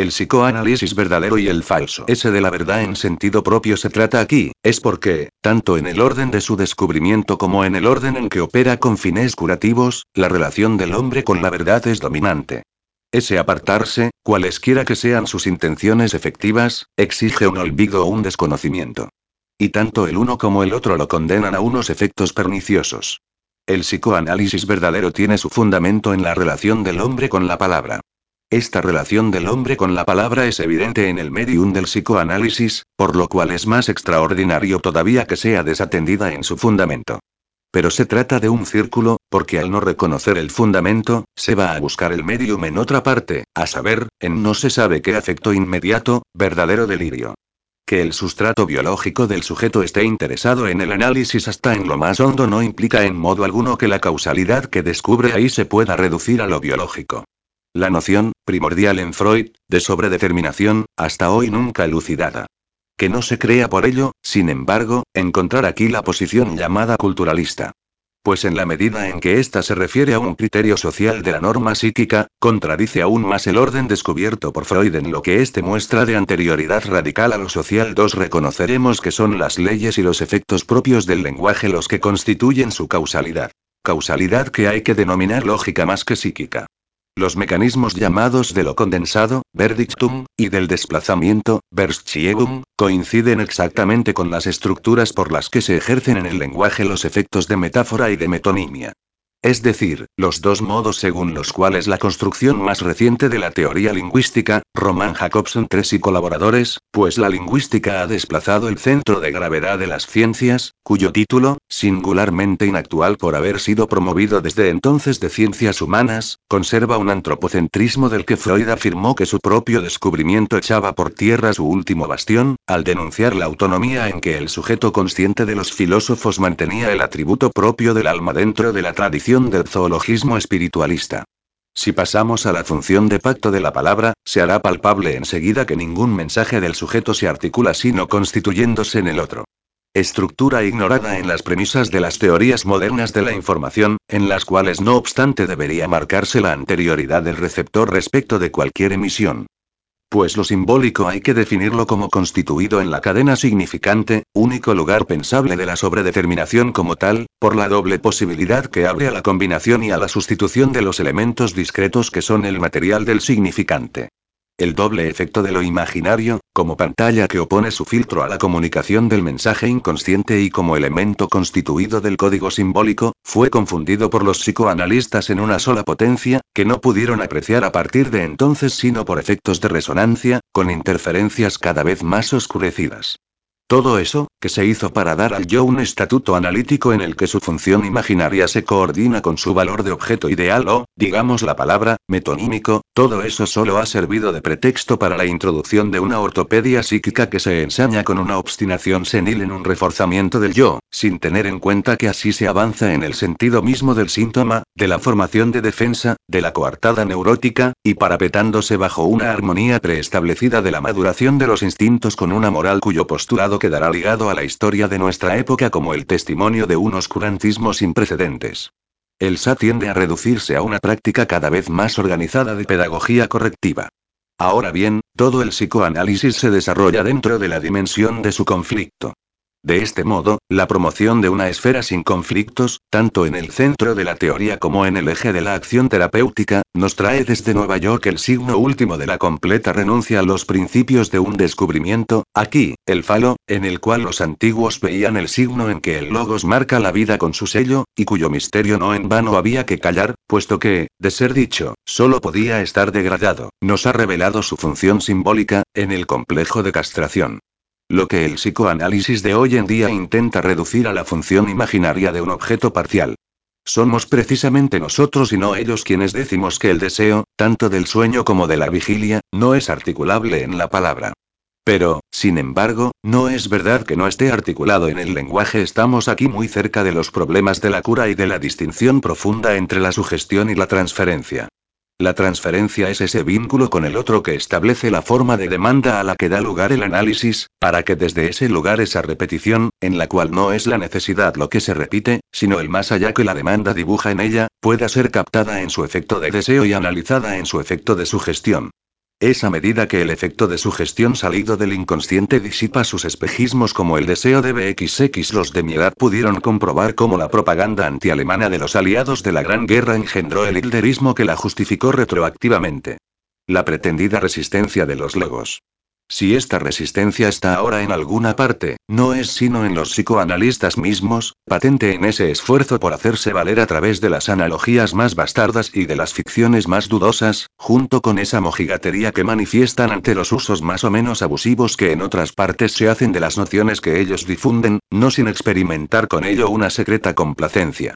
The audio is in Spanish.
El psicoanálisis verdadero y el falso. Ese de la verdad en sentido propio se trata aquí, es porque, tanto en el orden de su descubrimiento como en el orden en que opera con fines curativos, la relación del hombre con la verdad es dominante. Ese apartarse, cualesquiera que sean sus intenciones efectivas, exige un olvido o un desconocimiento. Y tanto el uno como el otro lo condenan a unos efectos perniciosos. El psicoanálisis verdadero tiene su fundamento en la relación del hombre con la palabra. Esta relación del hombre con la palabra es evidente en el medium del psicoanálisis, por lo cual es más extraordinario todavía que sea desatendida en su fundamento. Pero se trata de un círculo, porque al no reconocer el fundamento, se va a buscar el medium en otra parte, a saber, en no se sabe qué afecto inmediato, verdadero delirio. Que el sustrato biológico del sujeto esté interesado en el análisis hasta en lo más hondo no implica en modo alguno que la causalidad que descubre ahí se pueda reducir a lo biológico. La noción, primordial en Freud, de sobredeterminación, hasta hoy nunca elucidada. Que no se crea por ello, sin embargo, encontrar aquí la posición llamada culturalista. Pues en la medida en que ésta se refiere a un criterio social de la norma psíquica, contradice aún más el orden descubierto por Freud en lo que éste muestra de anterioridad radical a lo social. Dos reconoceremos que son las leyes y los efectos propios del lenguaje los que constituyen su causalidad. Causalidad que hay que denominar lógica más que psíquica. Los mecanismos llamados de lo condensado, verdictum, y del desplazamiento, Verschiebung, coinciden exactamente con las estructuras por las que se ejercen en el lenguaje los efectos de metáfora y de metonimia. Es decir, los dos modos según los cuales la construcción más reciente de la teoría lingüística, Roman Jacobson III y colaboradores, pues la lingüística ha desplazado el centro de gravedad de las ciencias, cuyo título, singularmente inactual por haber sido promovido desde entonces de ciencias humanas, conserva un antropocentrismo del que Freud afirmó que su propio descubrimiento echaba por tierra su último bastión, al denunciar la autonomía en que el sujeto consciente de los filósofos mantenía el atributo propio del alma dentro de la tradición del zoologismo espiritualista. Si pasamos a la función de pacto de la palabra, se hará palpable enseguida que ningún mensaje del sujeto se articula sino constituyéndose en el otro. Estructura ignorada en las premisas de las teorías modernas de la información, en las cuales no obstante debería marcarse la anterioridad del receptor respecto de cualquier emisión. Pues lo simbólico hay que definirlo como constituido en la cadena significante, único lugar pensable de la sobredeterminación como tal, por la doble posibilidad que abre a la combinación y a la sustitución de los elementos discretos que son el material del significante. El doble efecto de lo imaginario, como pantalla que opone su filtro a la comunicación del mensaje inconsciente y como elemento constituido del código simbólico, fue confundido por los psicoanalistas en una sola potencia, que no pudieron apreciar a partir de entonces sino por efectos de resonancia, con interferencias cada vez más oscurecidas. Todo eso, que se hizo para dar al yo un estatuto analítico en el que su función imaginaria se coordina con su valor de objeto ideal o, digamos la palabra, metonímico, todo eso solo ha servido de pretexto para la introducción de una ortopedia psíquica que se ensaña con una obstinación senil en un reforzamiento del yo, sin tener en cuenta que así se avanza en el sentido mismo del síntoma, de la formación de defensa, de la coartada neurótica, y parapetándose bajo una armonía preestablecida de la maduración de los instintos con una moral cuyo postulado quedará ligado a la historia de nuestra época como el testimonio de un oscurantismo sin precedentes. El SA tiende a reducirse a una práctica cada vez más organizada de pedagogía correctiva. Ahora bien, todo el psicoanálisis se desarrolla dentro de la dimensión de su conflicto. De este modo, la promoción de una esfera sin conflictos, tanto en el centro de la teoría como en el eje de la acción terapéutica, nos trae desde Nueva York el signo último de la completa renuncia a los principios de un descubrimiento, aquí, el falo, en el cual los antiguos veían el signo en que el logos marca la vida con su sello, y cuyo misterio no en vano había que callar, puesto que, de ser dicho, solo podía estar degradado, nos ha revelado su función simbólica, en el complejo de castración. Lo que el psicoanálisis de hoy en día intenta reducir a la función imaginaria de un objeto parcial. Somos precisamente nosotros y no ellos quienes decimos que el deseo, tanto del sueño como de la vigilia, no es articulable en la palabra. Pero, sin embargo, no es verdad que no esté articulado en el lenguaje. Estamos aquí muy cerca de los problemas de la cura y de la distinción profunda entre la sugestión y la transferencia. La transferencia es ese vínculo con el otro que establece la forma de demanda a la que da lugar el análisis, para que desde ese lugar esa repetición, en la cual no es la necesidad lo que se repite, sino el más allá que la demanda dibuja en ella, pueda ser captada en su efecto de deseo y analizada en su efecto de sugestión. Es a medida que el efecto de su gestión salido del inconsciente disipa sus espejismos como el deseo de BXX. Los de mi edad pudieron comprobar cómo la propaganda antialemana de los aliados de la Gran Guerra engendró el hitlerismo que la justificó retroactivamente. La pretendida resistencia de los logos. Si esta resistencia está ahora en alguna parte, no es sino en los psicoanalistas mismos, patente en ese esfuerzo por hacerse valer a través de las analogías más bastardas y de las ficciones más dudosas, junto con esa mojigatería que manifiestan ante los usos más o menos abusivos que en otras partes se hacen de las nociones que ellos difunden, no sin experimentar con ello una secreta complacencia.